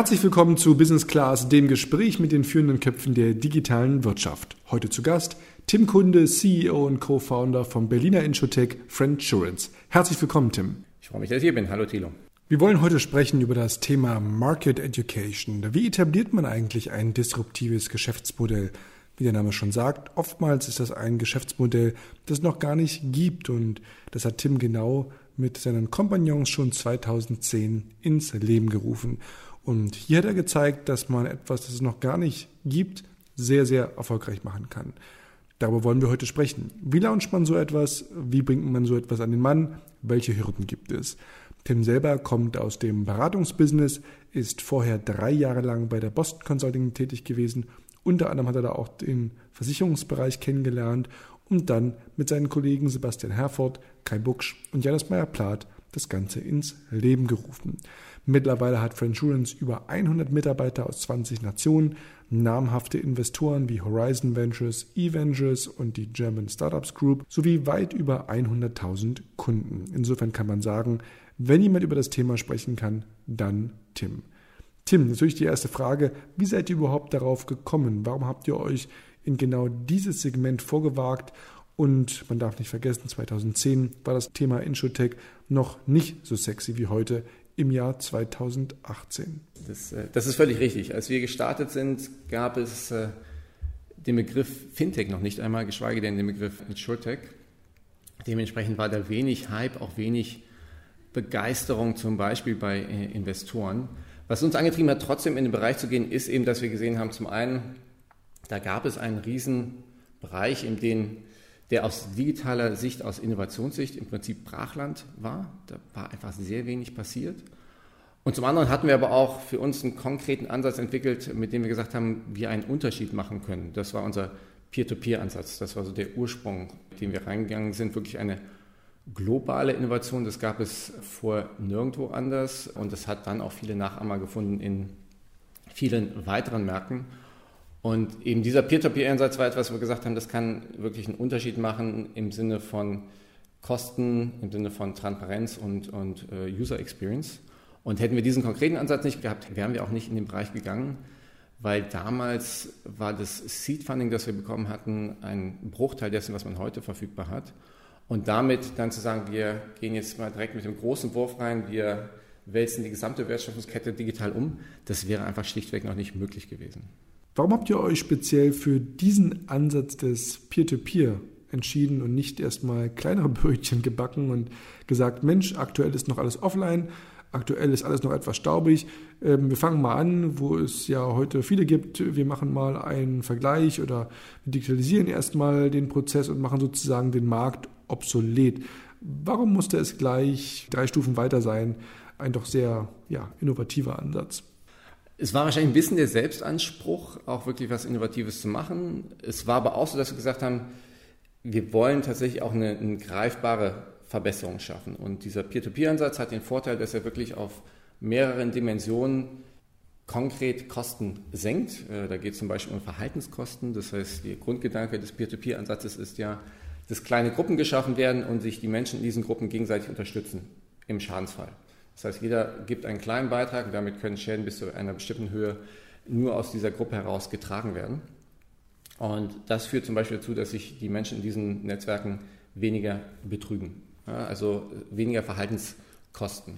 Herzlich willkommen zu Business Class, dem Gespräch mit den führenden Köpfen der digitalen Wirtschaft. Heute zu Gast Tim Kunde, CEO und Co-Founder vom Berliner Insurtech Friendsurance. Herzlich willkommen, Tim. Ich freue mich, dass ich hier bin. Hallo, Thilo. Wir wollen heute sprechen über das Thema Market Education. Wie etabliert man eigentlich ein disruptives Geschäftsmodell? Wie der Name schon sagt, oftmals ist das ein Geschäftsmodell, das es noch gar nicht gibt und das hat Tim genau mit seinen Kompagnons schon 2010 ins Leben gerufen. Und hier hat er gezeigt, dass man etwas, das es noch gar nicht gibt, sehr, sehr erfolgreich machen kann. Darüber wollen wir heute sprechen. Wie launcht man so etwas? Wie bringt man so etwas an den Mann? Welche Hürden gibt es? Tim selber kommt aus dem Beratungsbusiness, ist vorher drei Jahre lang bei der Boston Consulting tätig gewesen. Unter anderem hat er da auch den Versicherungsbereich kennengelernt und dann mit seinen Kollegen Sebastian Herford, Kai Bucksch und Janis Meyer-Plath das Ganze ins Leben gerufen. Mittlerweile hat Friendsurance über 100 Mitarbeiter aus 20 Nationen, namhafte Investoren wie Horizon Ventures, eVentures und die German Startups Group sowie weit über 100.000 Kunden. Insofern kann man sagen, wenn jemand über das Thema sprechen kann, dann Tim. Tim, natürlich die erste Frage, wie seid ihr überhaupt darauf gekommen? Warum habt ihr euch in genau dieses Segment vorgewagt? Und man darf nicht vergessen, 2010 war das Thema Insurtech noch nicht so sexy wie heute im Jahr 2018. Das, äh, das, ist völlig richtig. Als wir gestartet sind, gab es äh, den Begriff Fintech noch nicht einmal, geschweige denn den Begriff InsurTech. Dementsprechend war da wenig Hype, auch wenig Begeisterung zum Beispiel bei äh, Investoren. Was uns angetrieben hat, trotzdem in den Bereich zu gehen, ist eben, dass wir gesehen haben, zum einen, da gab es einen riesen Bereich, in dem der aus digitaler Sicht, aus Innovationssicht im Prinzip Brachland war. Da war einfach sehr wenig passiert. Und zum anderen hatten wir aber auch für uns einen konkreten Ansatz entwickelt, mit dem wir gesagt haben, wie einen Unterschied machen können. Das war unser Peer-to-Peer-Ansatz. Das war so der Ursprung, mit dem wir reingegangen sind. Wirklich eine globale Innovation. Das gab es vor nirgendwo anders. Und das hat dann auch viele Nachahmer gefunden in vielen weiteren Märkten. Und eben dieser Peer-to-Peer-Ansatz war etwas, wo wir gesagt haben, das kann wirklich einen Unterschied machen im Sinne von Kosten, im Sinne von Transparenz und, und uh, User Experience. Und hätten wir diesen konkreten Ansatz nicht gehabt, wären wir auch nicht in den Bereich gegangen, weil damals war das Seed Funding, das wir bekommen hatten, ein Bruchteil dessen, was man heute verfügbar hat. Und damit dann zu sagen, wir gehen jetzt mal direkt mit dem großen Wurf rein, wir wälzen die gesamte Wertschöpfungskette digital um, das wäre einfach schlichtweg noch nicht möglich gewesen. Warum habt ihr euch speziell für diesen Ansatz des Peer-to-Peer entschieden und nicht erstmal kleinere Brötchen gebacken und gesagt, Mensch, aktuell ist noch alles offline, aktuell ist alles noch etwas staubig. Ähm, wir fangen mal an, wo es ja heute viele gibt. Wir machen mal einen Vergleich oder wir digitalisieren erstmal den Prozess und machen sozusagen den Markt obsolet. Warum musste es gleich drei Stufen weiter sein? Ein doch sehr ja, innovativer Ansatz. Es war wahrscheinlich ein bisschen der Selbstanspruch, auch wirklich was Innovatives zu machen. Es war aber auch so, dass wir gesagt haben, wir wollen tatsächlich auch eine, eine greifbare Verbesserung schaffen. Und dieser Peer-to-Peer-Ansatz hat den Vorteil, dass er wirklich auf mehreren Dimensionen konkret Kosten senkt. Äh, da geht es zum Beispiel um Verhaltenskosten. Das heißt, der Grundgedanke des Peer-to-Peer-Ansatzes ist ja, dass kleine Gruppen geschaffen werden und sich die Menschen in diesen Gruppen gegenseitig unterstützen im Schadensfall. Das heißt, jeder gibt einen kleinen Beitrag und damit können Schäden bis zu einer bestimmten Höhe nur aus dieser Gruppe heraus getragen werden. Und das führt zum Beispiel dazu, dass sich die Menschen in diesen Netzwerken weniger betrügen, also weniger Verhaltenskosten.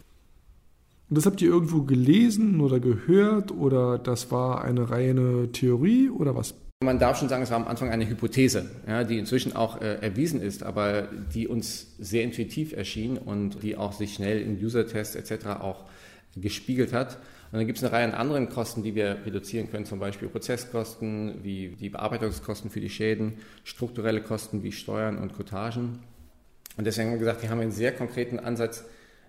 Und das habt ihr irgendwo gelesen oder gehört oder das war eine reine Theorie oder was? Man darf schon sagen, es war am Anfang eine Hypothese, ja, die inzwischen auch äh, erwiesen ist, aber die uns sehr intuitiv erschien und die auch sich schnell in User-Tests etc. auch gespiegelt hat. Und dann gibt es eine Reihe an anderen Kosten, die wir reduzieren können, zum Beispiel Prozesskosten, wie die Bearbeitungskosten für die Schäden, strukturelle Kosten wie Steuern und Kotagen. Und deswegen haben wir gesagt, wir haben einen sehr konkreten Ansatz,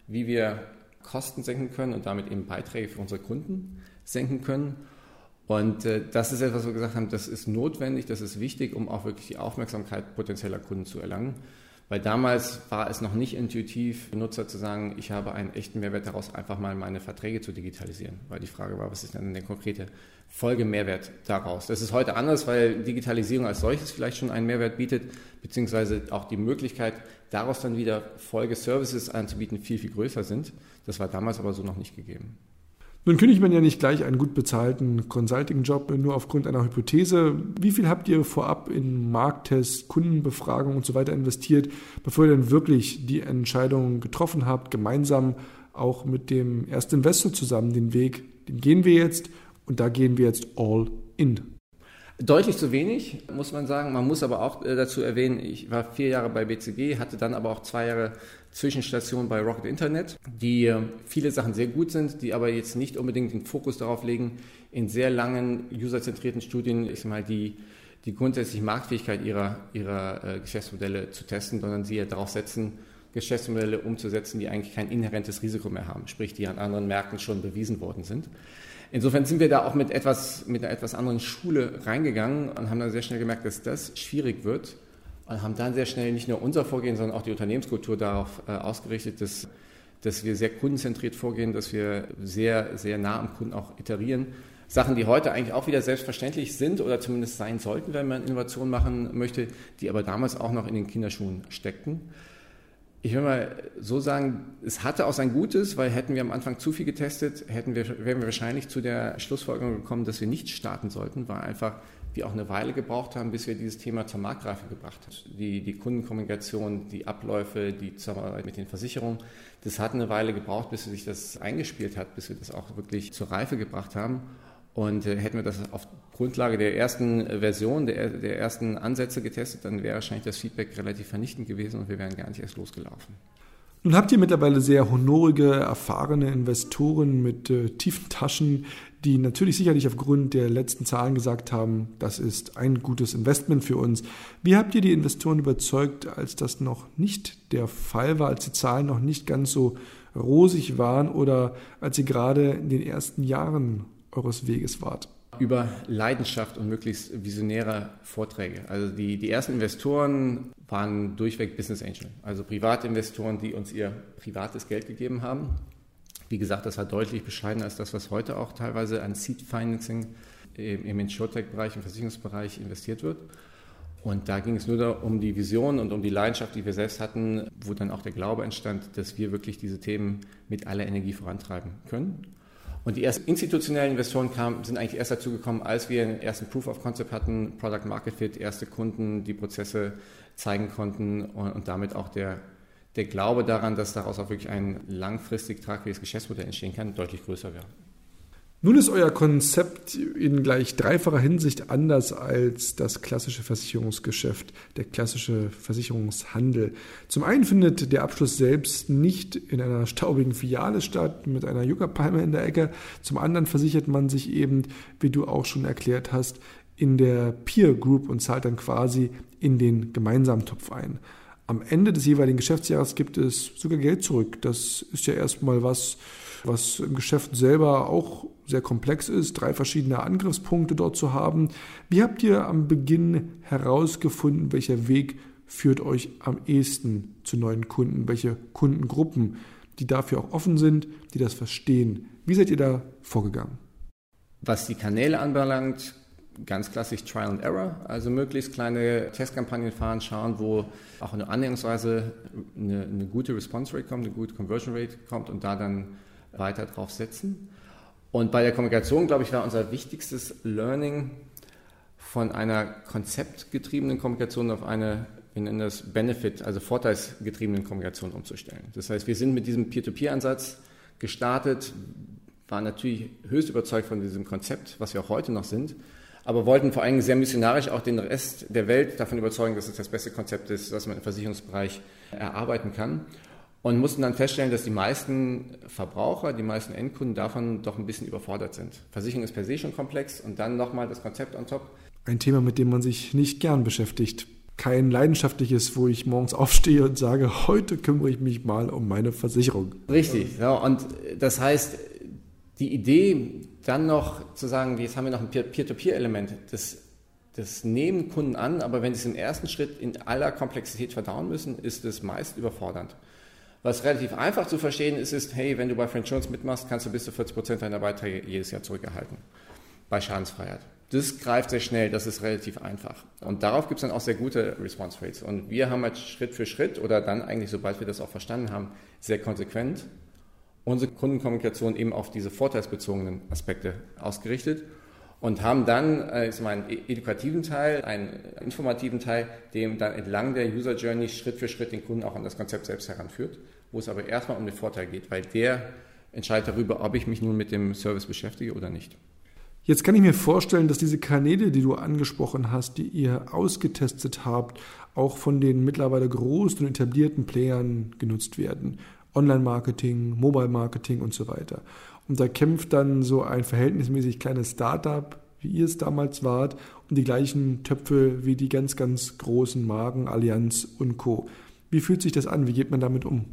wie wir Kosten senken können und damit eben Beiträge für unsere Kunden senken können. Und äh, das ist etwas, was wir gesagt haben, das ist notwendig, das ist wichtig, um auch wirklich die Aufmerksamkeit potenzieller Kunden zu erlangen. Weil damals war es noch nicht intuitiv, Benutzer zu sagen, ich habe einen echten Mehrwert daraus, einfach mal meine Verträge zu digitalisieren. Weil die Frage war, was ist denn der konkrete Folgemehrwert daraus? Das ist heute anders, weil Digitalisierung als solches vielleicht schon einen Mehrwert bietet, beziehungsweise auch die Möglichkeit, daraus dann wieder Folgeservices anzubieten, viel, viel größer sind. Das war damals aber so noch nicht gegeben. Nun kündigt man ja nicht gleich einen gut bezahlten Consulting-Job nur aufgrund einer Hypothese. Wie viel habt ihr vorab in Markttests, Kundenbefragungen und so weiter investiert, bevor ihr dann wirklich die Entscheidung getroffen habt, gemeinsam auch mit dem ersten Investor zusammen den Weg, den gehen wir jetzt und da gehen wir jetzt all in? Deutlich zu wenig, muss man sagen. Man muss aber auch äh, dazu erwähnen, ich war vier Jahre bei BCG, hatte dann aber auch zwei Jahre Zwischenstation bei Rocket Internet, die äh, viele Sachen sehr gut sind, die aber jetzt nicht unbedingt den Fokus darauf legen, in sehr langen userzentrierten Studien ich mal, die, die grundsätzliche Marktfähigkeit ihrer, ihrer äh, Geschäftsmodelle zu testen, sondern sie ja darauf setzen, Geschäftsmodelle umzusetzen, die eigentlich kein inhärentes Risiko mehr haben, sprich die an anderen Märkten schon bewiesen worden sind. Insofern sind wir da auch mit, etwas, mit einer etwas anderen Schule reingegangen und haben dann sehr schnell gemerkt, dass das schwierig wird und haben dann sehr schnell nicht nur unser Vorgehen, sondern auch die Unternehmenskultur darauf äh, ausgerichtet, dass, dass wir sehr kundenzentriert vorgehen, dass wir sehr, sehr nah am Kunden auch iterieren. Sachen, die heute eigentlich auch wieder selbstverständlich sind oder zumindest sein sollten, wenn man Innovation machen möchte, die aber damals auch noch in den Kinderschuhen steckten ich will mal so sagen, es hatte auch sein Gutes, weil hätten wir am Anfang zu viel getestet, hätten wir, wären wir wahrscheinlich zu der Schlussfolgerung gekommen, dass wir nicht starten sollten, weil einfach wir auch eine Weile gebraucht haben, bis wir dieses Thema zur Marktreife gebracht haben. Die, die Kundenkommunikation, die Abläufe, die Zusammenarbeit mit den Versicherungen, das hat eine Weile gebraucht, bis sich das eingespielt hat, bis wir das auch wirklich zur Reife gebracht haben. Und äh, hätten wir das auf Grundlage der ersten äh, Version, der, der ersten Ansätze getestet, dann wäre wahrscheinlich das Feedback relativ vernichtend gewesen und wir wären gar nicht erst losgelaufen. Nun habt ihr mittlerweile sehr honorige, erfahrene Investoren mit äh, tiefen Taschen, die natürlich sicherlich aufgrund der letzten Zahlen gesagt haben, das ist ein gutes Investment für uns. Wie habt ihr die Investoren überzeugt, als das noch nicht der Fall war, als die Zahlen noch nicht ganz so rosig waren oder als ihr gerade in den ersten Jahren eures Weges wart? Über Leidenschaft und möglichst visionäre Vorträge. Also die, die ersten Investoren waren durchweg Business Angel, also Privatinvestoren, die uns ihr privates Geld gegeben haben. Wie gesagt, das war deutlich bescheidener als das, was heute auch teilweise an Seed Financing im Insurtech-Bereich, im Versicherungsbereich investiert wird. Und da ging es nur um die Vision und um die Leidenschaft, die wir selbst hatten, wo dann auch der Glaube entstand, dass wir wirklich diese Themen mit aller Energie vorantreiben können. Und die ersten institutionellen Investoren kamen, sind eigentlich erst dazu gekommen, als wir einen ersten Proof of Concept hatten, Product Market Fit, erste Kunden, die Prozesse zeigen konnten und, und damit auch der, der Glaube daran, dass daraus auch wirklich ein langfristig tragfähiges Geschäftsmodell entstehen kann, deutlich größer wäre. Nun ist euer Konzept in gleich dreifacher Hinsicht anders als das klassische Versicherungsgeschäft, der klassische Versicherungshandel. Zum einen findet der Abschluss selbst nicht in einer staubigen Filiale statt mit einer Yucca-Palme in der Ecke. Zum anderen versichert man sich eben, wie du auch schon erklärt hast, in der Peer Group und zahlt dann quasi in den gemeinsamen Topf ein. Am Ende des jeweiligen Geschäftsjahres gibt es sogar Geld zurück. Das ist ja erstmal was, was im Geschäft selber auch sehr komplex ist, drei verschiedene Angriffspunkte dort zu haben. Wie habt ihr am Beginn herausgefunden, welcher Weg führt euch am ehesten zu neuen Kunden, welche Kundengruppen, die dafür auch offen sind, die das verstehen? Wie seid ihr da vorgegangen? Was die Kanäle anbelangt, ganz klassisch Trial and Error, also möglichst kleine Testkampagnen fahren, schauen, wo auch eine annäherungsweise eine, eine gute Response Rate kommt, eine gute Conversion Rate kommt und da dann weiter drauf setzen. Und bei der Kommunikation, glaube ich, war unser wichtigstes Learning von einer konzeptgetriebenen Kommunikation auf eine, wir nennen das Benefit, also vorteilsgetriebenen Kommunikation umzustellen. Das heißt, wir sind mit diesem Peer-to-Peer-Ansatz gestartet, waren natürlich höchst überzeugt von diesem Konzept, was wir auch heute noch sind, aber wollten vor allem sehr missionarisch auch den Rest der Welt davon überzeugen, dass es das beste Konzept ist, das man im Versicherungsbereich erarbeiten kann und mussten dann feststellen, dass die meisten Verbraucher, die meisten Endkunden davon doch ein bisschen überfordert sind. Versicherung ist per se schon komplex und dann nochmal das Konzept on top. Ein Thema, mit dem man sich nicht gern beschäftigt. Kein leidenschaftliches, wo ich morgens aufstehe und sage, heute kümmere ich mich mal um meine Versicherung. Richtig, ja, und das heißt, die Idee, dann noch zu sagen, jetzt haben wir noch ein Peer-to-Peer-Element, das, das nehmen Kunden an, aber wenn sie es im ersten Schritt in aller Komplexität verdauen müssen, ist es meist überfordernd. Was relativ einfach zu verstehen ist, ist, hey, wenn du bei French Jones mitmachst, kannst du bis zu 40 Prozent deiner Beiträge jedes Jahr zurückerhalten. Bei Schadensfreiheit. Das greift sehr schnell, das ist relativ einfach. Und darauf gibt es dann auch sehr gute Response Rates. Und wir haben halt Schritt für Schritt oder dann eigentlich, sobald wir das auch verstanden haben, sehr konsequent unsere Kundenkommunikation eben auf diese vorteilsbezogenen Aspekte ausgerichtet und haben dann äh, ich einen edukativen Teil, einen informativen Teil, dem dann entlang der User Journey Schritt für Schritt den Kunden auch an das Konzept selbst heranführt, wo es aber erstmal um den Vorteil geht, weil der entscheidet darüber, ob ich mich nun mit dem Service beschäftige oder nicht. Jetzt kann ich mir vorstellen, dass diese Kanäle, die du angesprochen hast, die ihr ausgetestet habt, auch von den mittlerweile großen und etablierten Playern genutzt werden. Online-Marketing, Mobile-Marketing und so weiter. Und da kämpft dann so ein verhältnismäßig kleines Startup, wie ihr es damals wart, um die gleichen Töpfe wie die ganz, ganz großen Marken, Allianz und Co. Wie fühlt sich das an? Wie geht man damit um?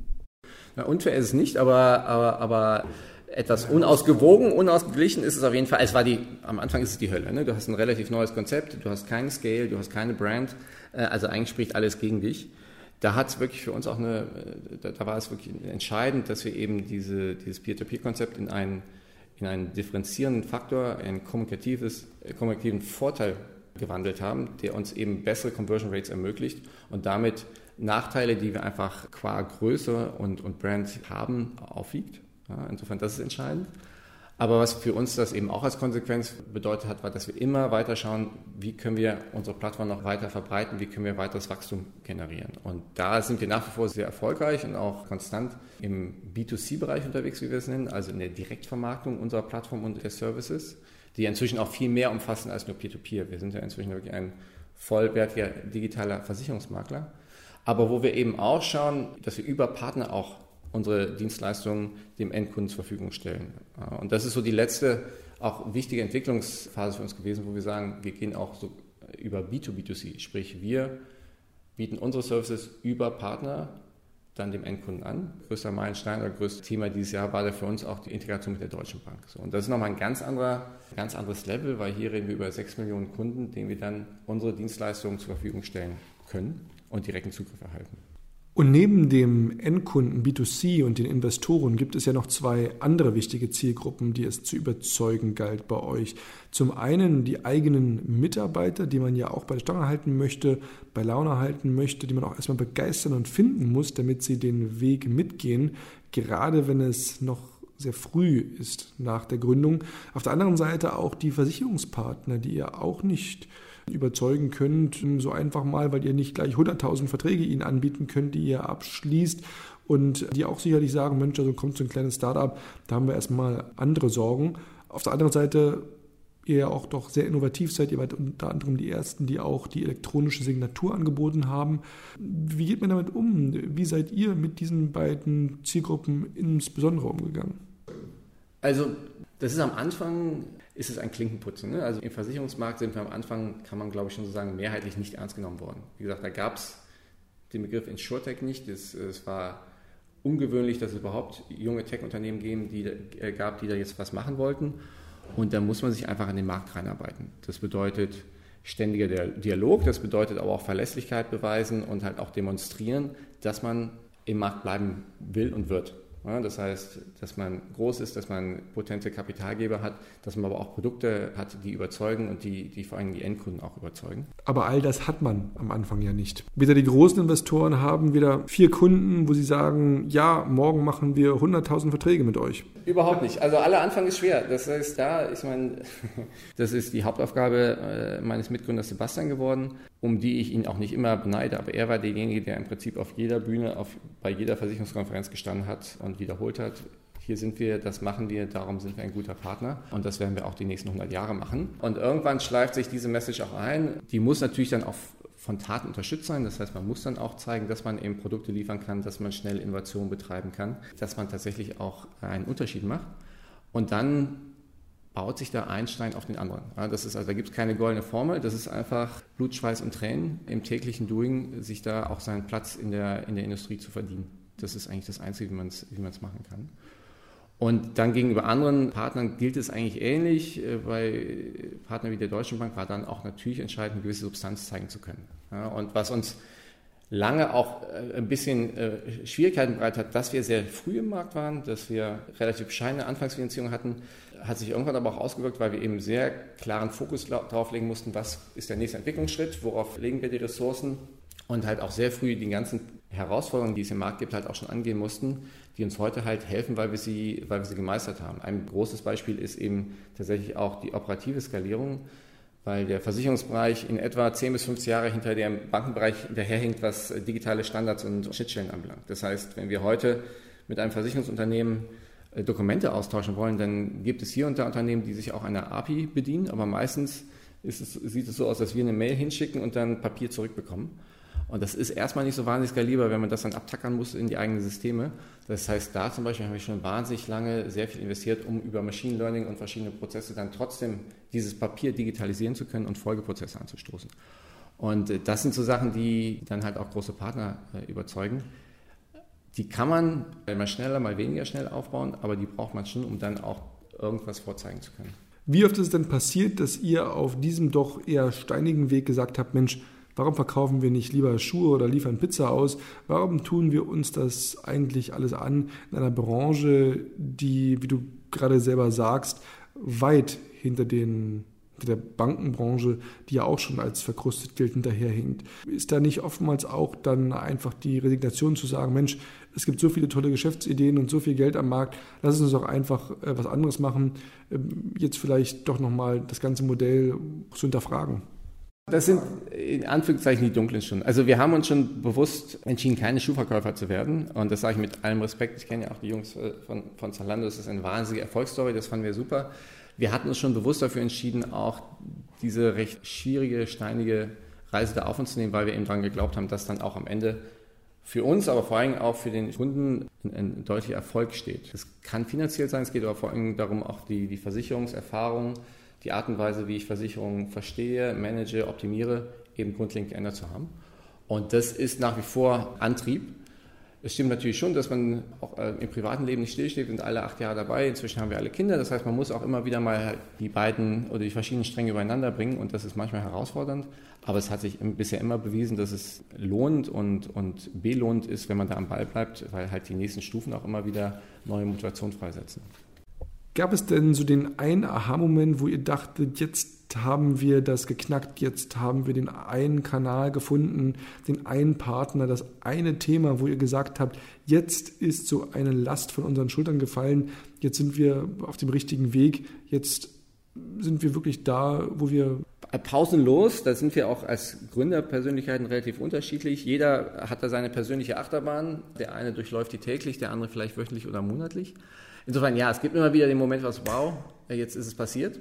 Na, unfair ist es nicht, aber, aber, aber etwas unausgewogen, unausgeglichen ist es auf jeden Fall. Es war die, am Anfang ist es die Hölle. Ne? Du hast ein relativ neues Konzept, du hast keinen Scale, du hast keine Brand. Äh, also eigentlich spricht alles gegen dich. Da hat es wirklich für uns auch eine, äh, da, da, war es wirklich entscheidend, dass wir eben diese, dieses Peer-to-Peer-Konzept in einen, in einen differenzierenden Faktor, einen kommunikatives, äh, kommunikativen Vorteil gewandelt haben, der uns eben bessere Conversion Rates ermöglicht und damit Nachteile, die wir einfach qua Größe und, und Brand haben, aufwiegt. Ja, insofern, das ist entscheidend. Aber was für uns das eben auch als Konsequenz bedeutet hat, war, dass wir immer weiter schauen, wie können wir unsere Plattform noch weiter verbreiten, wie können wir weiteres Wachstum generieren. Und da sind wir nach wie vor sehr erfolgreich und auch konstant im B2C-Bereich unterwegs, wie wir es nennen, also in der Direktvermarktung unserer Plattform und der Services, die inzwischen auch viel mehr umfassen als nur Peer-to-Peer. -Peer. Wir sind ja inzwischen wirklich ein vollwertiger digitaler Versicherungsmakler. Aber wo wir eben auch schauen, dass wir über Partner auch unsere Dienstleistungen dem Endkunden zur Verfügung stellen. Und das ist so die letzte, auch wichtige Entwicklungsphase für uns gewesen, wo wir sagen, wir gehen auch so über B2B2C, sprich wir bieten unsere Services über Partner dann dem Endkunden an. Größter Meilenstein oder größtes Thema dieses Jahr war da für uns auch die Integration mit der Deutschen Bank. So, und das ist nochmal ein ganz, anderer, ganz anderes Level, weil hier reden wir über 6 Millionen Kunden, denen wir dann unsere Dienstleistungen zur Verfügung stellen können und direkten Zugriff erhalten. Und neben dem Endkunden B2C und den Investoren gibt es ja noch zwei andere wichtige Zielgruppen, die es zu überzeugen galt bei euch. Zum einen die eigenen Mitarbeiter, die man ja auch bei der Stange halten möchte, bei Laune halten möchte, die man auch erstmal begeistern und finden muss, damit sie den Weg mitgehen, gerade wenn es noch sehr früh ist nach der Gründung. Auf der anderen Seite auch die Versicherungspartner, die ihr auch nicht überzeugen könnt, so einfach mal, weil ihr nicht gleich 100.000 Verträge ihnen anbieten könnt, die ihr abschließt und die auch sicherlich sagen, Mensch, also kommt so ein kleines Startup, da haben wir erstmal andere Sorgen. Auf der anderen Seite ihr ja auch doch sehr innovativ seid. Ihr wart unter anderem die Ersten, die auch die elektronische Signatur angeboten haben. Wie geht man damit um? Wie seid ihr mit diesen beiden Zielgruppen insbesondere umgegangen? Also, das ist am Anfang ist es ein Klinkenputzen. Ne? Also im Versicherungsmarkt sind wir am Anfang, kann man glaube ich schon so sagen, mehrheitlich nicht ernst genommen worden. Wie gesagt, da gab es den Begriff InsurTech nicht. Es, es war ungewöhnlich, dass es überhaupt junge Tech-Unternehmen äh, gab, die da jetzt was machen wollten. Und da muss man sich einfach an den Markt reinarbeiten. Das bedeutet ständiger Dialog, das bedeutet aber auch Verlässlichkeit beweisen und halt auch demonstrieren, dass man im Markt bleiben will und wird. Ja, das heißt, dass man groß ist, dass man potente Kapitalgeber hat, dass man aber auch Produkte hat, die überzeugen und die, die vor allem die Endkunden auch überzeugen. Aber all das hat man am Anfang ja nicht. Wieder die großen Investoren haben wieder vier Kunden, wo sie sagen, ja, morgen machen wir 100.000 Verträge mit euch. Überhaupt nicht. Also aller Anfang ist schwer. Das heißt, da, ich meine, das ist die Hauptaufgabe äh, meines Mitgründers Sebastian geworden, um die ich ihn auch nicht immer beneide, aber er war derjenige, der im Prinzip auf jeder Bühne, auf, bei jeder Versicherungskonferenz gestanden hat und wiederholt hat, hier sind wir, das machen wir, darum sind wir ein guter Partner und das werden wir auch die nächsten 100 Jahre machen. Und irgendwann schleift sich diese Message auch ein. Die muss natürlich dann auch von Taten unterstützt sein. Das heißt, man muss dann auch zeigen, dass man eben Produkte liefern kann, dass man schnell Innovation betreiben kann, dass man tatsächlich auch einen Unterschied macht. Und dann baut sich da ein Stein auf den anderen. Das ist, also da gibt es keine goldene Formel, das ist einfach Blut, Schweiß und Tränen im täglichen Doing, sich da auch seinen Platz in der, in der Industrie zu verdienen. Das ist eigentlich das Einzige, wie man es wie machen kann. Und dann gegenüber anderen Partnern gilt es eigentlich ähnlich. Äh, bei Partnern wie der Deutschen Bank war dann auch natürlich entscheidend, eine gewisse Substanz zeigen zu können. Ja, und was uns lange auch äh, ein bisschen äh, Schwierigkeiten bereitet hat, dass wir sehr früh im Markt waren, dass wir relativ bescheidene Anfangsfinanzierung hatten, hat sich irgendwann aber auch ausgewirkt, weil wir eben sehr klaren Fokus darauf legen mussten, was ist der nächste Entwicklungsschritt, worauf legen wir die Ressourcen und halt auch sehr früh den ganzen Herausforderungen, die es im Markt gibt, halt auch schon angehen mussten, die uns heute halt helfen, weil wir sie, weil wir sie gemeistert haben. Ein großes Beispiel ist eben tatsächlich auch die operative Skalierung, weil der Versicherungsbereich in etwa 10 bis 15 Jahre hinter dem Bankenbereich hinterherhinkt, was digitale Standards und Schnittstellen anbelangt. Das heißt, wenn wir heute mit einem Versicherungsunternehmen äh, Dokumente austauschen wollen, dann gibt es hier und da Unternehmen, die sich auch einer API bedienen, aber meistens es, sieht es so aus, dass wir eine Mail hinschicken und dann Papier zurückbekommen. Und das ist erstmal nicht so wahnsinnig skalierbar, wenn man das dann abtackern muss in die eigenen Systeme. Das heißt, da zum Beispiel habe ich schon wahnsinnig lange sehr viel investiert, um über Machine Learning und verschiedene Prozesse dann trotzdem dieses Papier digitalisieren zu können und Folgeprozesse anzustoßen. Und äh, das sind so Sachen, die dann halt auch große Partner äh, überzeugen. Die kann man mal schneller, mal weniger schnell aufbauen, aber die braucht man schon, um dann auch irgendwas vorzeigen zu können. Wie oft ist es denn passiert, dass ihr auf diesem doch eher steinigen Weg gesagt habt, Mensch, warum verkaufen wir nicht lieber Schuhe oder liefern Pizza aus? Warum tun wir uns das eigentlich alles an in einer Branche, die, wie du gerade selber sagst, weit hinter den der Bankenbranche, die ja auch schon als verkrustet gilt, hinterherhinkt. Ist da nicht oftmals auch dann einfach die Resignation zu sagen, Mensch, es gibt so viele tolle Geschäftsideen und so viel Geld am Markt, lass uns doch einfach äh, was anderes machen, ähm, jetzt vielleicht doch nochmal das ganze Modell zu hinterfragen? Das sind in Anführungszeichen die dunklen Stunden. Also wir haben uns schon bewusst entschieden, keine Schuhverkäufer zu werden. Und das sage ich mit allem Respekt. Ich kenne ja auch die Jungs äh, von, von Zalando. Das ist eine wahnsinnige Erfolgsstory. Das fanden wir super wir hatten uns schon bewusst dafür entschieden, auch diese recht schwierige, steinige Reise da auf uns zu nehmen, weil wir eben daran geglaubt haben, dass dann auch am Ende für uns, aber vor allem auch für den Kunden ein, ein deutlicher Erfolg steht. Es kann finanziell sein, es geht aber vor allem darum, auch die, die Versicherungserfahrung, die Art und Weise, wie ich Versicherungen verstehe, manage, optimiere, eben grundlegend geändert zu haben. Und das ist nach wie vor Antrieb. Es stimmt natürlich schon, dass man auch äh, im privaten Leben nicht stillsteht und alle acht Jahre dabei. Inzwischen haben wir alle Kinder. Das heißt, man muss auch immer wieder mal die beiden oder die verschiedenen Stränge übereinander bringen und das ist manchmal herausfordernd. Aber es hat sich bisher immer bewiesen, dass es lohnt und, und belohnt ist, wenn man da am Ball bleibt, weil halt die nächsten Stufen auch immer wieder neue Motivation freisetzen. Gab es denn so den einen Aha-Moment, wo ihr dachtet, jetzt haben wir das geknackt, jetzt haben wir den einen Kanal gefunden, den einen Partner, das eine Thema, wo ihr gesagt habt, jetzt ist so eine Last von unseren Schultern gefallen, jetzt sind wir auf dem richtigen Weg, jetzt sind wir wirklich da, wo wir pausenlos, da sind wir auch als Gründerpersönlichkeiten relativ unterschiedlich. Jeder hat da seine persönliche Achterbahn. Der eine durchläuft die täglich, der andere vielleicht wöchentlich oder monatlich. Insofern, ja, es gibt immer wieder den Moment, was, wow, jetzt ist es passiert.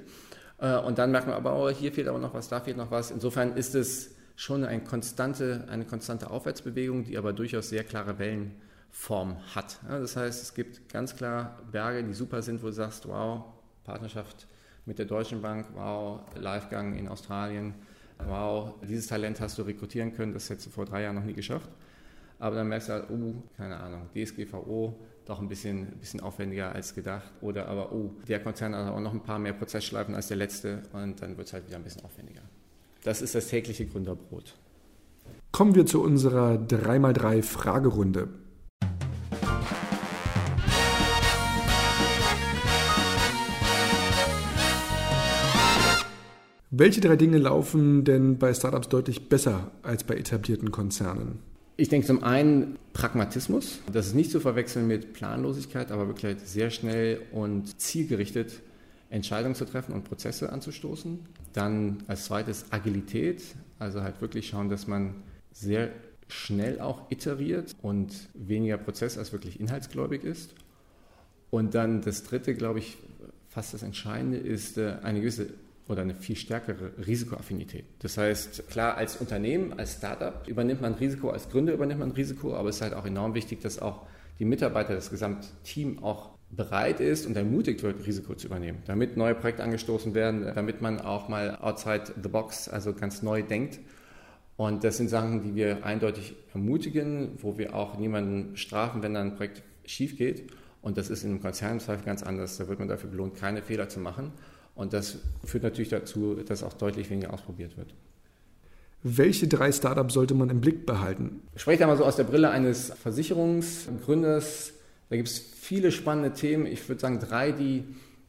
Äh, und dann merkt man aber, oh, hier fehlt aber noch was, da fehlt noch was. Insofern ist es schon eine konstante, eine konstante Aufwärtsbewegung, die aber durchaus sehr klare Wellenform hat. Das heißt, es gibt ganz klar Berge, die super sind, wo du sagst, wow, Partnerschaft mit der Deutschen Bank, wow, Livegang in Australien, wow, dieses Talent hast du rekrutieren können, das hättest du vor drei Jahren noch nie geschafft. Aber dann merkst du halt, oh, keine Ahnung, DSGVO, doch ein bisschen, bisschen aufwendiger als gedacht. Oder aber, oh, der Konzern hat auch noch ein paar mehr Prozessschleifen als der letzte und dann wird es halt wieder ein bisschen aufwendiger. Das ist das tägliche Gründerbrot. Kommen wir zu unserer 3x3 Fragerunde. Welche drei Dinge laufen denn bei Startups deutlich besser als bei etablierten Konzernen? Ich denke zum einen Pragmatismus. Das ist nicht zu verwechseln mit Planlosigkeit, aber wirklich sehr schnell und zielgerichtet Entscheidungen zu treffen und Prozesse anzustoßen. Dann als zweites Agilität, also halt wirklich schauen, dass man sehr schnell auch iteriert und weniger Prozess als wirklich inhaltsgläubig ist. Und dann das dritte, glaube ich, fast das Entscheidende ist äh, eine gewisse oder eine viel stärkere Risikoaffinität. Das heißt, klar, als Unternehmen, als Startup übernimmt man Risiko, als Gründer übernimmt man Risiko, aber es ist halt auch enorm wichtig, dass auch die Mitarbeiter, das gesamte Team auch bereit ist und ermutigt wird, Risiko zu übernehmen, damit neue Projekte angestoßen werden, damit man auch mal outside the box, also ganz neu denkt. Und das sind Sachen, die wir eindeutig ermutigen, wo wir auch niemanden strafen, wenn dann ein Projekt schief geht. Und das ist in einem Konzern im ganz anders. Da wird man dafür belohnt, keine Fehler zu machen. Und das führt natürlich dazu, dass auch deutlich weniger ausprobiert wird. Welche drei Startups sollte man im Blick behalten? Ich spreche da mal so aus der Brille eines Versicherungsgründers. Da gibt es viele spannende Themen. Ich würde sagen drei, die,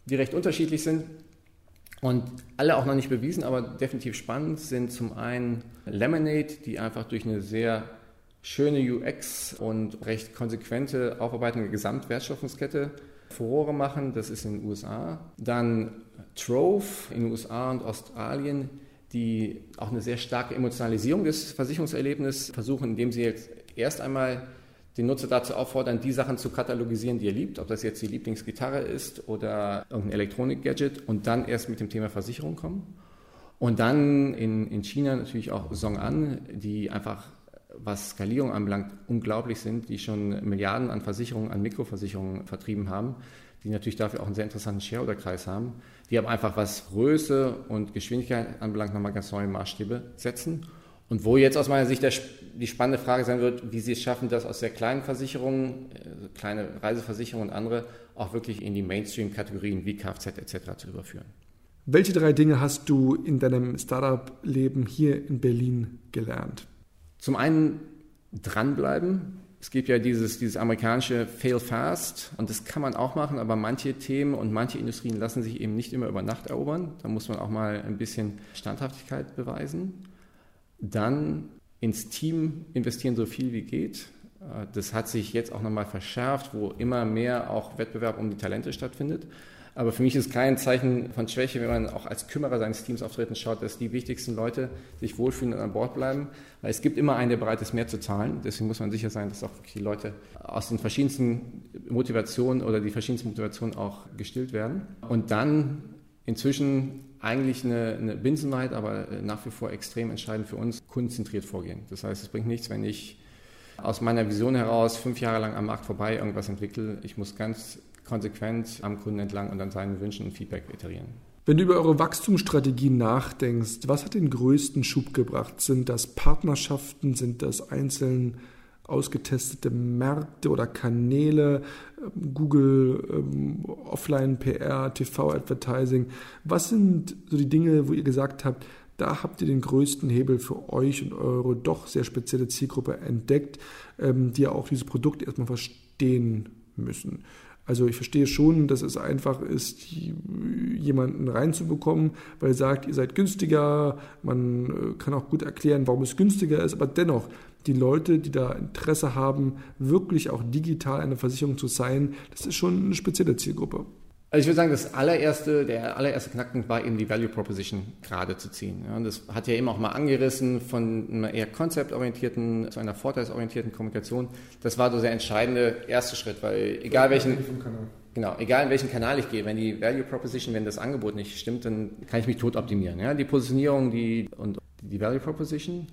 die recht unterschiedlich sind und alle auch noch nicht bewiesen, aber definitiv spannend sind zum einen Lemonade, die einfach durch eine sehr schöne UX und recht konsequente Aufarbeitung der Gesamtwertschöpfungskette Furore machen. Das ist in den USA. Dann Trove in den USA und Australien, die auch eine sehr starke Emotionalisierung des Versicherungserlebnisses versuchen, indem sie jetzt erst einmal den Nutzer dazu auffordern, die Sachen zu katalogisieren, die er liebt, ob das jetzt die Lieblingsgitarre ist oder irgendein Elektronik-Gadget und dann erst mit dem Thema Versicherung kommen. Und dann in, in China natürlich auch Song An, die einfach, was Skalierung anbelangt, unglaublich sind, die schon Milliarden an Versicherungen, an Mikroversicherungen vertrieben haben, die natürlich dafür auch einen sehr interessanten Shareholder-Kreis haben, die aber einfach, was Größe und Geschwindigkeit anbelangt, nochmal ganz neue Maßstäbe setzen. Und wo jetzt aus meiner Sicht der, die spannende Frage sein wird, wie sie es schaffen, das aus sehr kleinen Versicherungen, also kleine Reiseversicherungen und andere, auch wirklich in die Mainstream-Kategorien wie Kfz etc. zu überführen. Welche drei Dinge hast du in deinem Startup-Leben hier in Berlin gelernt? Zum einen dranbleiben. Es gibt ja dieses, dieses amerikanische Fail Fast und das kann man auch machen, aber manche Themen und manche Industrien lassen sich eben nicht immer über Nacht erobern. Da muss man auch mal ein bisschen Standhaftigkeit beweisen. Dann ins Team investieren, so viel wie geht. Äh, das hat sich jetzt auch nochmal verschärft, wo immer mehr auch Wettbewerb um die Talente stattfindet. Aber für mich ist kein Zeichen von Schwäche, wenn man auch als Kümmerer seines Teams auftreten schaut, dass die wichtigsten Leute sich wohlfühlen und an Bord bleiben. Weil es gibt immer einen, der bereit ist, mehr zu zahlen. Deswegen muss man sicher sein, dass auch wirklich die Leute aus den verschiedensten Motivationen oder die verschiedensten Motivationen auch gestillt werden. Und dann inzwischen eigentlich eine, eine Binsenweite, aber äh, nach wie vor extrem entscheidend für uns, konzentriert vorgehen. Das heißt, es bringt nichts, wenn ich aus meiner Vision heraus fünf Jahre lang am Markt vorbei irgendwas entwickle. Ich muss ganz konsequent am Kunden entlang und an seinen Wünschen und Feedback iterieren. Wenn du über eure Wachstumsstrategie nachdenkst, was hat den größten Schub gebracht? Sind das Partnerschaften? Sind das einzelne ausgetestete Märkte oder Kanäle, ähm, Google, ähm, Offline-PR, TV-Advertising. Was sind so die Dinge, wo ihr gesagt habt, da habt ihr den größten Hebel für euch und eure doch sehr spezielle Zielgruppe entdeckt, ähm, die ja auch dieses Produkt erstmal verstehen müssen. Also ich verstehe schon, dass es einfach ist, jemanden reinzubekommen, weil er sagt, ihr seid günstiger, man äh, kann auch gut erklären, warum es günstiger ist, aber dennoch, die Leute, die da Interesse haben, wirklich auch digital eine Versicherung zu sein, das ist schon eine spezielle Zielgruppe. Also ich würde sagen, das allererste, der allererste Knackpunkt war eben die Value Proposition gerade zu ziehen. Ja, und das hat ja eben auch mal angerissen von einer eher konzeptorientierten zu einer vorteilsorientierten Kommunikation. Das war so der entscheidende erste Schritt, weil egal welchen, genau, egal in welchen Kanal ich gehe, wenn die Value Proposition, wenn das Angebot nicht stimmt, dann kann ich mich tot optimieren. Ja, die Positionierung, die und die Value Proposition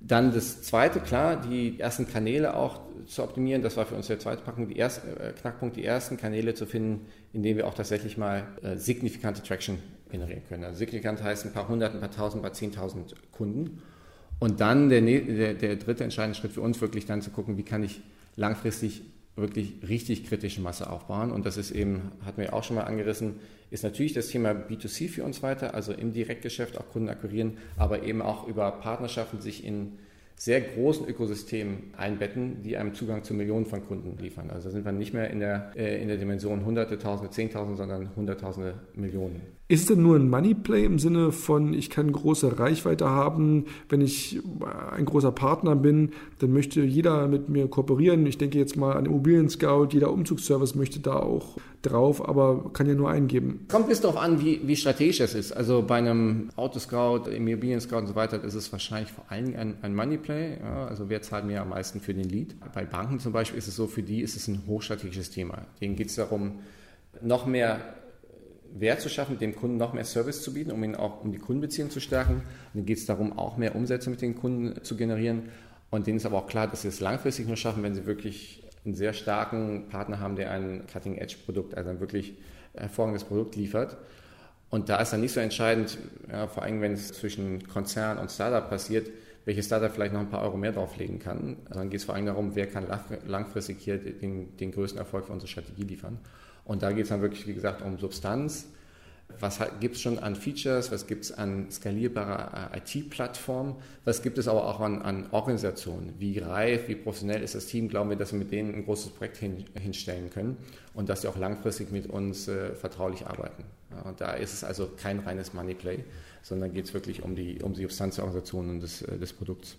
dann das zweite, klar, die ersten Kanäle auch zu optimieren. Das war für uns der zweite Knackpunkt, die, ersten, äh, Knackpunkt, die ersten Kanäle zu finden, in denen wir auch tatsächlich mal äh, signifikante Traction generieren können. Also signifikant heißt ein paar hundert, ein paar tausend, ein paar zehntausend Kunden. Und dann der, der, der dritte entscheidende Schritt für uns wirklich dann zu gucken, wie kann ich langfristig wirklich richtig kritische Masse aufbauen. Und das ist eben, hatten wir auch schon mal angerissen, ist natürlich das Thema B2C für uns weiter, also im Direktgeschäft auch Kunden akquirieren, aber eben auch über Partnerschaften sich in sehr großen Ökosystemen einbetten, die einem Zugang zu Millionen von Kunden liefern. Also sind wir nicht mehr in der, äh, in der Dimension Hunderte, Tausende, Zehntausende, sondern Hunderttausende, Millionen. Ist denn nur ein Moneyplay im Sinne von, ich kann große Reichweite haben, wenn ich ein großer Partner bin, dann möchte jeder mit mir kooperieren. Ich denke jetzt mal an Immobilien Scout, jeder Umzugsservice möchte da auch drauf, aber kann ja nur eingeben. Kommt es darauf an, wie, wie strategisch es ist. Also bei einem Autoscout, Immobilien Scout und so weiter ist es wahrscheinlich vor allen Dingen ein, ein Moneyplay. Ja, also wer zahlt mir am meisten für den Lead? Bei Banken zum Beispiel ist es so, für die ist es ein hochstrategisches Thema. Denen geht es darum, noch mehr Wert zu schaffen, dem Kunden noch mehr Service zu bieten, um ihn auch um die Kundenbeziehung zu stärken. Und dann geht es darum, auch mehr Umsätze mit den Kunden zu generieren. Und denen ist aber auch klar, dass sie es langfristig nur schaffen, wenn sie wirklich einen sehr starken Partner haben, der ein Cutting-Edge-Produkt, also ein wirklich hervorragendes Produkt liefert. Und da ist dann nicht so entscheidend, ja, vor allem wenn es zwischen Konzern und Startup passiert, welches Startup vielleicht noch ein paar Euro mehr drauflegen kann. Dann geht es vor allem darum, wer kann langfristig hier den, den größten Erfolg für unsere Strategie liefern. Und da geht es dann wirklich, wie gesagt, um Substanz. Was gibt es schon an Features? Was gibt es an skalierbarer äh, IT-Plattform? Was gibt es aber auch an, an Organisationen? Wie reif, wie professionell ist das Team? Glauben wir, dass wir mit denen ein großes Projekt hin, hinstellen können und dass sie auch langfristig mit uns äh, vertraulich arbeiten? Ja, und da ist es also kein reines Moneyplay, sondern geht es wirklich um die, um die Substanz der Organisation und des, äh, des Produkts.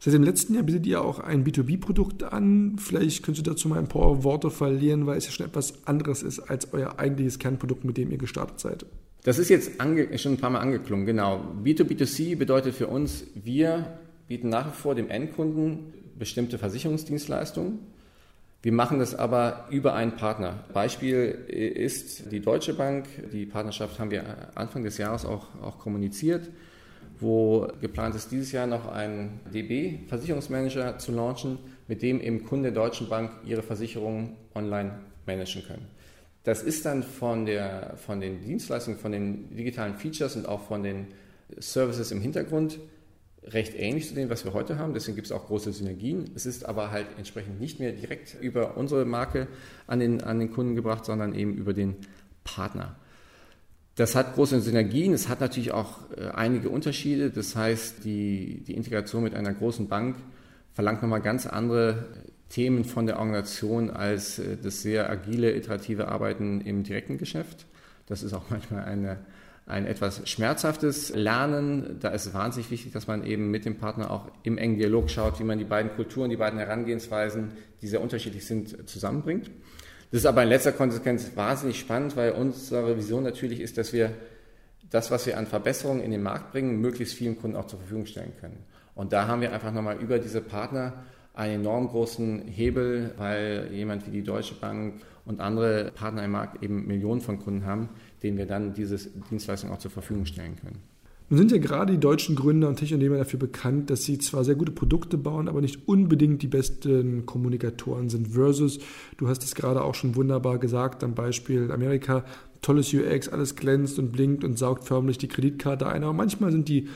Seit dem letzten Jahr bietet ihr auch ein B2B-Produkt an. Vielleicht könntest du dazu mal ein paar Worte verlieren, weil es ja schon etwas anderes ist als euer eigentliches Kernprodukt, mit dem ihr gestartet seid. Das ist jetzt schon ein paar Mal angeklungen, genau. B2B2C bedeutet für uns, wir bieten nach wie vor dem Endkunden bestimmte Versicherungsdienstleistungen. Wir machen das aber über einen Partner. Beispiel ist die Deutsche Bank. Die Partnerschaft haben wir Anfang des Jahres auch, auch kommuniziert wo geplant ist, dieses Jahr noch einen DB-Versicherungsmanager zu launchen, mit dem eben Kunden der Deutschen Bank ihre Versicherungen online managen können. Das ist dann von, der, von den Dienstleistungen, von den digitalen Features und auch von den Services im Hintergrund recht ähnlich zu dem, was wir heute haben. Deswegen gibt es auch große Synergien. Es ist aber halt entsprechend nicht mehr direkt über unsere Marke an den, an den Kunden gebracht, sondern eben über den Partner. Das hat große Synergien, es hat natürlich auch äh, einige Unterschiede. Das heißt, die, die Integration mit einer großen Bank verlangt nochmal ganz andere Themen von der Organisation als äh, das sehr agile, iterative Arbeiten im direkten Geschäft. Das ist auch manchmal eine, ein etwas schmerzhaftes Lernen. Da ist es wahnsinnig wichtig, dass man eben mit dem Partner auch im engen Dialog schaut, wie man die beiden Kulturen, die beiden Herangehensweisen, die sehr unterschiedlich sind, zusammenbringt. Das ist aber in letzter Konsequenz wahnsinnig spannend, weil unsere Vision natürlich ist, dass wir das, was wir an Verbesserungen in den Markt bringen, möglichst vielen Kunden auch zur Verfügung stellen können. Und da haben wir einfach nochmal über diese Partner einen enorm großen Hebel, weil jemand wie die Deutsche Bank und andere Partner im Markt eben Millionen von Kunden haben, denen wir dann diese Dienstleistung auch zur Verfügung stellen können. Nun sind ja gerade die deutschen Gründer und Technunternehmer dafür bekannt, dass sie zwar sehr gute Produkte bauen, aber nicht unbedingt die besten Kommunikatoren sind. Versus, du hast es gerade auch schon wunderbar gesagt, am Beispiel Amerika, tolles UX, alles glänzt und blinkt und saugt förmlich die Kreditkarte ein. Aber manchmal sind die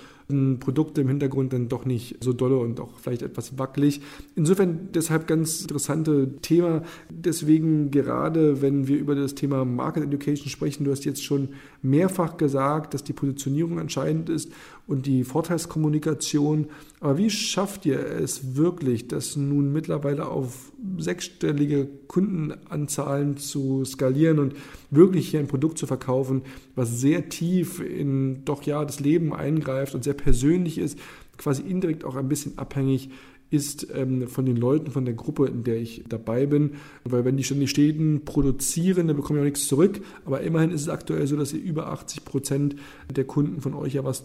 Produkte im Hintergrund dann doch nicht so dolle und auch vielleicht etwas wackelig. Insofern deshalb ganz interessante Thema. Deswegen gerade, wenn wir über das Thema Market Education sprechen, du hast jetzt schon mehrfach gesagt, dass die Positionierung entscheidend ist und die Vorteilskommunikation. Aber wie schafft ihr es wirklich, das nun mittlerweile auf sechsstellige Kundenanzahlen zu skalieren und wirklich hier ein Produkt zu verkaufen, was sehr tief in doch ja das Leben eingreift und sehr persönlich ist, quasi indirekt auch ein bisschen abhängig ist ähm, von den Leuten, von der Gruppe, in der ich dabei bin. Weil wenn die ständig Städten produzieren, dann bekommen wir auch nichts zurück. Aber immerhin ist es aktuell so, dass ihr über 80 Prozent der Kunden von euch ja was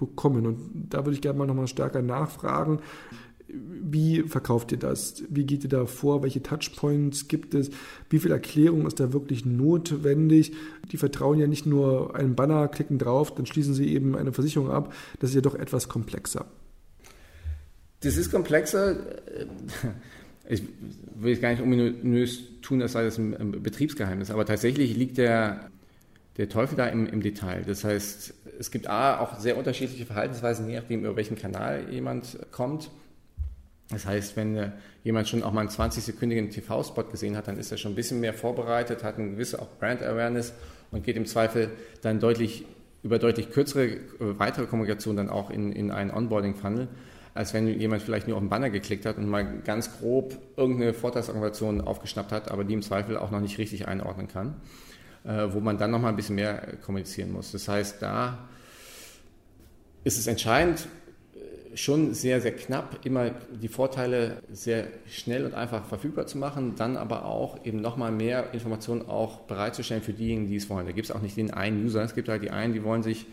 zurückbekommen. Und da würde ich gerne mal nochmal stärker nachfragen. Wie verkauft ihr das? Wie geht ihr da vor? Welche Touchpoints gibt es? Wie viel Erklärung ist da wirklich notwendig? Die vertrauen ja nicht nur einen Banner, klicken drauf, dann schließen sie eben eine Versicherung ab. Das ist ja doch etwas komplexer. Das ist komplexer. Ich will es gar nicht ominös tun, als sei das ein Betriebsgeheimnis, aber tatsächlich liegt der, der Teufel da im, im, Detail. Das heißt, es gibt A, auch sehr unterschiedliche Verhaltensweisen, je nachdem, über welchen Kanal jemand kommt. Das heißt, wenn äh, jemand schon auch mal einen 20-sekündigen TV-Spot gesehen hat, dann ist er schon ein bisschen mehr vorbereitet, hat eine gewisse auch Brand-Awareness und geht im Zweifel dann deutlich über deutlich kürzere äh, weitere Kommunikation dann auch in, in einen Onboarding-Funnel, als wenn jemand vielleicht nur auf den Banner geklickt hat und mal ganz grob irgendeine Vorteilsorganisation aufgeschnappt hat, aber die im Zweifel auch noch nicht richtig einordnen kann, wo man dann noch mal ein bisschen mehr kommunizieren muss. Das heißt, da ist es entscheidend, schon sehr, sehr knapp, immer die Vorteile sehr schnell und einfach verfügbar zu machen, dann aber auch eben nochmal mehr Informationen auch bereitzustellen für diejenigen, die es wollen. Da gibt es auch nicht den einen User, es gibt halt die einen, die wollen sich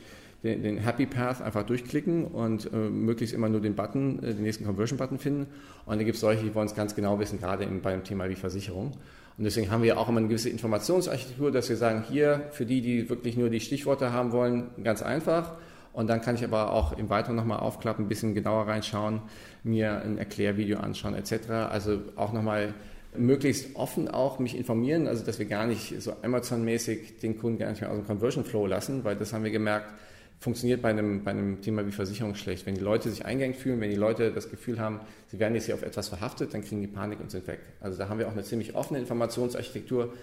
den, den Happy Path einfach durchklicken und äh, möglichst immer nur den Button, äh, den nächsten Conversion-Button finden. Und dann gibt es solche, die wollen es ganz genau wissen, gerade beim Thema wie Versicherung. Und deswegen haben wir auch immer eine gewisse Informationsarchitektur, dass wir sagen, hier für die, die wirklich nur die Stichworte haben wollen, ganz einfach und dann kann ich aber auch im Weiteren nochmal aufklappen, ein bisschen genauer reinschauen, mir ein Erklärvideo anschauen etc. Also auch nochmal möglichst offen auch mich informieren, also dass wir gar nicht so Amazon-mäßig den Kunden gar nicht mehr aus dem Conversion Flow lassen, weil das haben wir gemerkt, funktioniert bei einem, bei einem Thema wie Versicherung schlecht. Wenn die Leute sich eingängig fühlen, wenn die Leute das Gefühl haben, sie werden jetzt hier auf etwas verhaftet, dann kriegen die Panik und sind weg. Also da haben wir auch eine ziemlich offene Informationsarchitektur,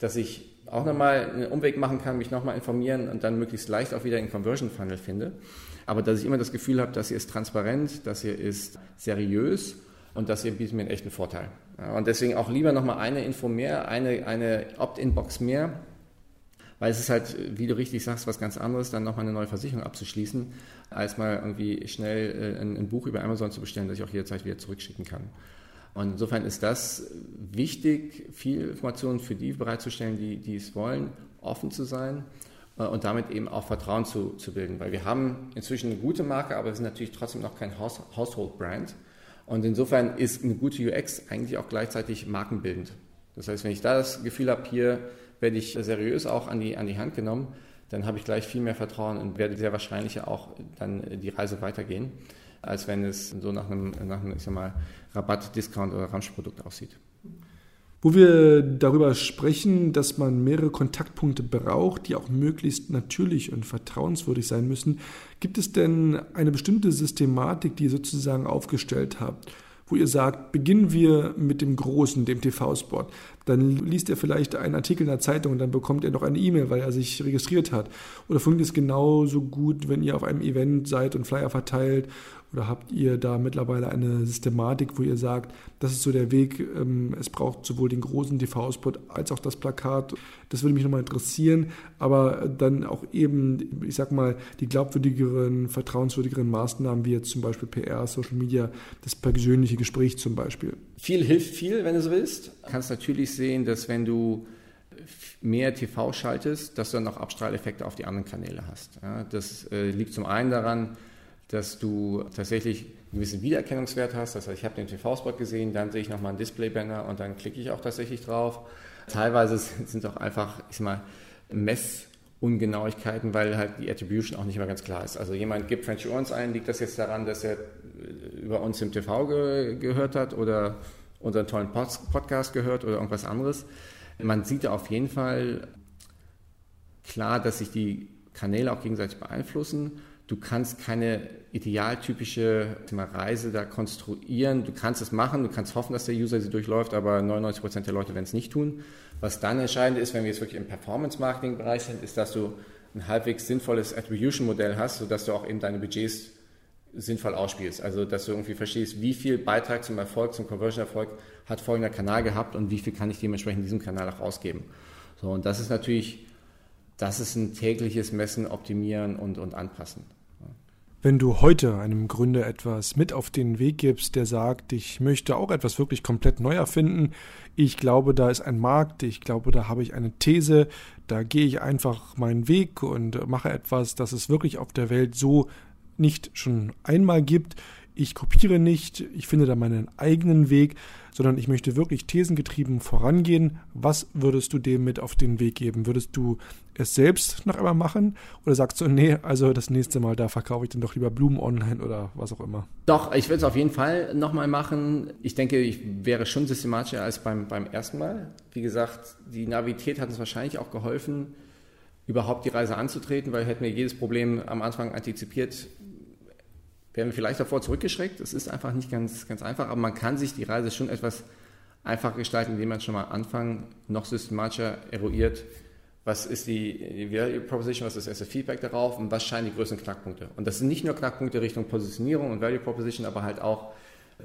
dass ich auch nochmal einen Umweg machen kann, mich nochmal informieren und dann möglichst leicht auch wieder in Conversion Funnel finde. Aber dass ich immer das Gefühl habe, dass sie ist transparent, dass sie ist seriös und dass ihr bietet mir einen echten Vorteil. Und deswegen auch lieber nochmal eine Info mehr, eine, eine Opt-in-Box mehr, Weil es ist halt, wie du richtig sagst, was ganz anderes, dann nochmal eine neue Versicherung abzuschließen, als mal irgendwie schnell äh, ein, ein Buch über Amazon zu bestellen, das ich auch jederzeit wieder zurückschicken kann. Und insofern ist das wichtig, viel Informationen für die bereitzustellen, die, die es wollen, offen zu sein äh, und damit eben auch Vertrauen zu, zu bilden. Weil wir haben inzwischen eine gute Marke, aber wir sind natürlich trotzdem noch kein Haus, Household Brand. Und insofern ist eine gute UX eigentlich auch gleichzeitig markenbildend. Das heißt, wenn ich da das Gefühl habe, hier werde ich seriös auch an die, an die Hand genommen, dann habe ich gleich viel mehr Vertrauen und werde sehr wahrscheinlich auch dann die Reise weitergehen, als wenn es so nach einem, nach einem ich sag mal, Rabatt, Discount oder Ramschprodukt aussieht. Wo wir darüber sprechen, dass man mehrere Kontaktpunkte braucht, die auch möglichst natürlich und vertrauenswürdig sein müssen, gibt es denn eine bestimmte Systematik, die ihr sozusagen aufgestellt habt? wo ihr sagt, beginnen wir mit dem Großen, dem TV-Spot. Dann liest er vielleicht einen Artikel in der Zeitung und dann bekommt er noch eine E-Mail, weil er sich registriert hat. Oder funktioniert es genauso gut, wenn ihr auf einem Event seid und Flyer verteilt oder habt ihr da mittlerweile eine Systematik, wo ihr sagt, das ist so der Weg, ähm, es braucht sowohl den großen TV-Spot als auch das Plakat. Das würde mich nochmal interessieren, aber dann auch eben, ich sag mal, die glaubwürdigeren, vertrauenswürdigeren Maßnahmen, wie jetzt zum Beispiel PR, Social Media, das persönliche Gespräch zum Beispiel. Viel hilft viel, wenn du so willst. Du kannst natürlich sehen, dass wenn du mehr TV schaltest, dass du dann auch Abstrahleffekte auf die anderen Kanäle hast. Ja, das äh, liegt zum einen daran, dass du tatsächlich einen gewissen Wiedererkennungswert hast. Das heißt, ich habe den TV-Spot gesehen, dann sehe ich nochmal einen Display-Banner und dann klicke ich auch tatsächlich drauf. Teilweise sind es auch einfach, ich sag mal, Messungenauigkeiten, weil halt die Attribution auch nicht immer ganz klar ist. Also jemand gibt French Orange ein, liegt das jetzt daran, dass er über uns im TV ge gehört hat oder unseren tollen Pod Podcast gehört oder irgendwas anderes. Man sieht ja auf jeden Fall klar, dass sich die Kanäle auch gegenseitig beeinflussen Du kannst keine idealtypische Reise da konstruieren. Du kannst es machen, du kannst hoffen, dass der User sie durchläuft, aber 99 Prozent der Leute werden es nicht tun. Was dann entscheidend ist, wenn wir jetzt wirklich im Performance-Marketing-Bereich sind, ist, dass du ein halbwegs sinnvolles Attribution-Modell hast, sodass du auch eben deine Budgets sinnvoll ausspielst. Also, dass du irgendwie verstehst, wie viel Beitrag zum Erfolg, zum Conversion-Erfolg hat folgender Kanal gehabt und wie viel kann ich dementsprechend diesem Kanal auch ausgeben. So, und das ist natürlich, das ist ein tägliches Messen, Optimieren und, und Anpassen. Wenn du heute einem Gründer etwas mit auf den Weg gibst, der sagt, ich möchte auch etwas wirklich komplett neu erfinden, ich glaube, da ist ein Markt, ich glaube, da habe ich eine These, da gehe ich einfach meinen Weg und mache etwas, das es wirklich auf der Welt so nicht schon einmal gibt. Ich kopiere nicht, ich finde da meinen eigenen Weg, sondern ich möchte wirklich thesengetrieben vorangehen. Was würdest du dem mit auf den Weg geben? Würdest du es selbst noch einmal machen oder sagst du, nee, also das nächste Mal, da verkaufe ich dann doch lieber Blumen online oder was auch immer? Doch, ich würde es auf jeden Fall nochmal machen. Ich denke, ich wäre schon systematischer als beim, beim ersten Mal. Wie gesagt, die Navität hat uns wahrscheinlich auch geholfen, überhaupt die Reise anzutreten, weil hätten wir jedes Problem am Anfang antizipiert, wären wir vielleicht davor zurückgeschreckt. Es ist einfach nicht ganz, ganz einfach, aber man kann sich die Reise schon etwas einfacher gestalten, indem man schon mal anfangen, noch systematischer eruiert, was ist die, Value Proposition, was ist das erste Feedback darauf und was scheinen die größten Knackpunkte. Und das sind nicht nur Knackpunkte Richtung Positionierung und Value Proposition, aber halt auch,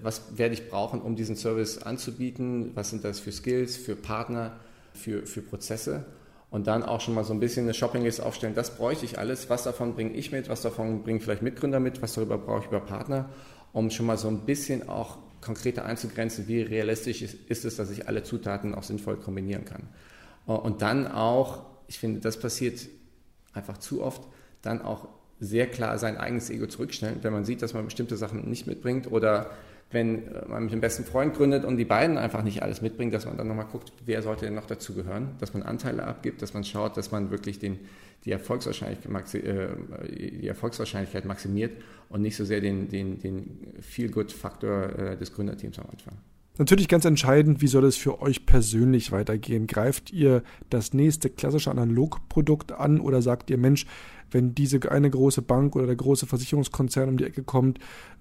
was werde ich brauchen, um diesen Service anzubieten, was sind das für Skills, für Partner, für, für Prozesse und dann auch schon mal so ein bisschen eine Shoppinglist aufstellen, das bräuchte ich alles, was davon bringe ich mit, was davon bringen vielleicht Mitgründer mit, was darüber brauche ich über Partner, um schon mal so ein bisschen auch konkreter einzugrenzen, wie realistisch ist es, dass ich alle Zutaten auch sinnvoll kombinieren kann. Und dann auch, ich finde, das passiert einfach zu oft, dann auch sehr klar sein eigenes Ego zurückstellen, wenn man sieht, dass man bestimmte Sachen nicht mitbringt oder wenn äh, man mit dem besten Freund gründet und die beiden einfach nicht alles mitbringen, dass man dann nochmal guckt, wer sollte denn noch dazugehören, dass man Anteile abgibt, dass man schaut, dass man wirklich den, die, Erfolgswahrscheinlichkeit, äh, die Erfolgswahrscheinlichkeit maximiert und nicht so sehr den, den, den Feel-Good-Faktor äh, des Gründerteams am Anfang. Natürlich ganz entscheidend, wie soll es für euch persönlich weitergehen? Greift ihr das nächste klassische Analogprodukt an oder sagt ihr, Mensch, wenn diese eine große Bank oder der große Versicherungskonzern um die Ecke kommt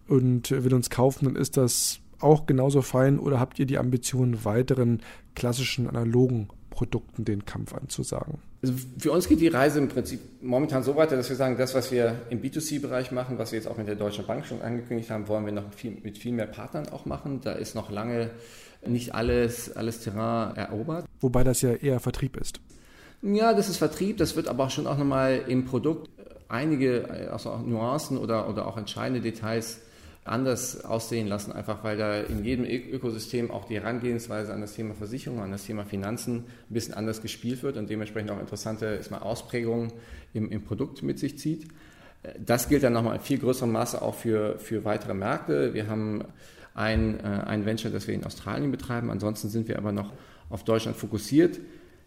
und will uns kaufen, dann ist das auch genauso fein oder habt ihr die Ambition, weiteren klassischen analogen Produkten den Kampf anzusagen? Also für uns geht die Reise im Prinzip momentan so weiter, dass wir sagen, das, was wir im B2C-Bereich machen, was wir jetzt auch mit der Deutschen Bank schon angekündigt haben, wollen wir noch viel, mit viel mehr Partnern auch machen. Da ist noch lange nicht alles, alles Terrain erobert. Wobei das ja eher Vertrieb ist. Ja, das ist Vertrieb, das wird aber auch schon auch nochmal im Produkt einige also auch Nuancen oder, oder auch entscheidende Details anders aussehen lassen, einfach weil da in jedem Ökosystem auch die Herangehensweise an das Thema Versicherung, an das Thema Finanzen ein bisschen anders gespielt wird und dementsprechend auch interessante mal, Ausprägungen im, im Produkt mit sich zieht. Das gilt dann nochmal in viel größerem Maße auch für, für weitere Märkte. Wir haben ein, äh, ein Venture, das wir in Australien betreiben. Ansonsten sind wir aber noch auf Deutschland fokussiert.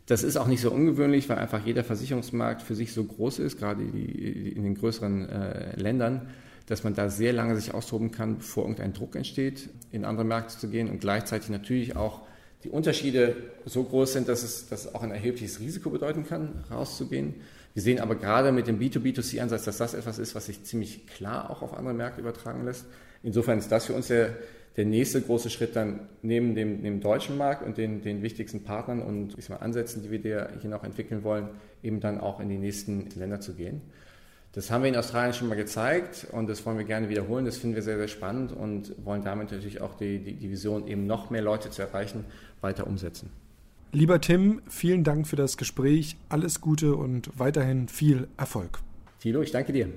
Das ist auch nicht so ungewöhnlich, weil einfach jeder Versicherungsmarkt für sich so groß ist, gerade die, in den größeren äh, Ländern, dass man da sehr lange sich austoben kann, bevor irgendein Druck entsteht, in andere Märkte zu gehen und gleichzeitig natürlich auch die Unterschiede so groß sind, dass es, dass auch ein erhebliches Risiko bedeuten kann, rauszugehen. Wir sehen aber gerade mit dem B2B2C-Ansatz, dass das etwas ist, was sich ziemlich klar auch auf andere Märkte übertragen lässt. Insofern ist das für uns der, der nächste große Schritt dann neben dem, dem deutschen Markt und den, den wichtigsten Partnern und ich mal, Ansätzen, die wir hier noch entwickeln wollen, eben dann auch in die nächsten Länder zu gehen. Das haben wir in Australien schon mal gezeigt und das wollen wir gerne wiederholen. Das finden wir sehr, sehr spannend und wollen damit natürlich auch die, die, die Vision, eben noch mehr Leute zu erreichen, weiter umsetzen. Lieber Tim, vielen Dank für das Gespräch. Alles Gute und weiterhin viel Erfolg. Thilo, ich danke dir.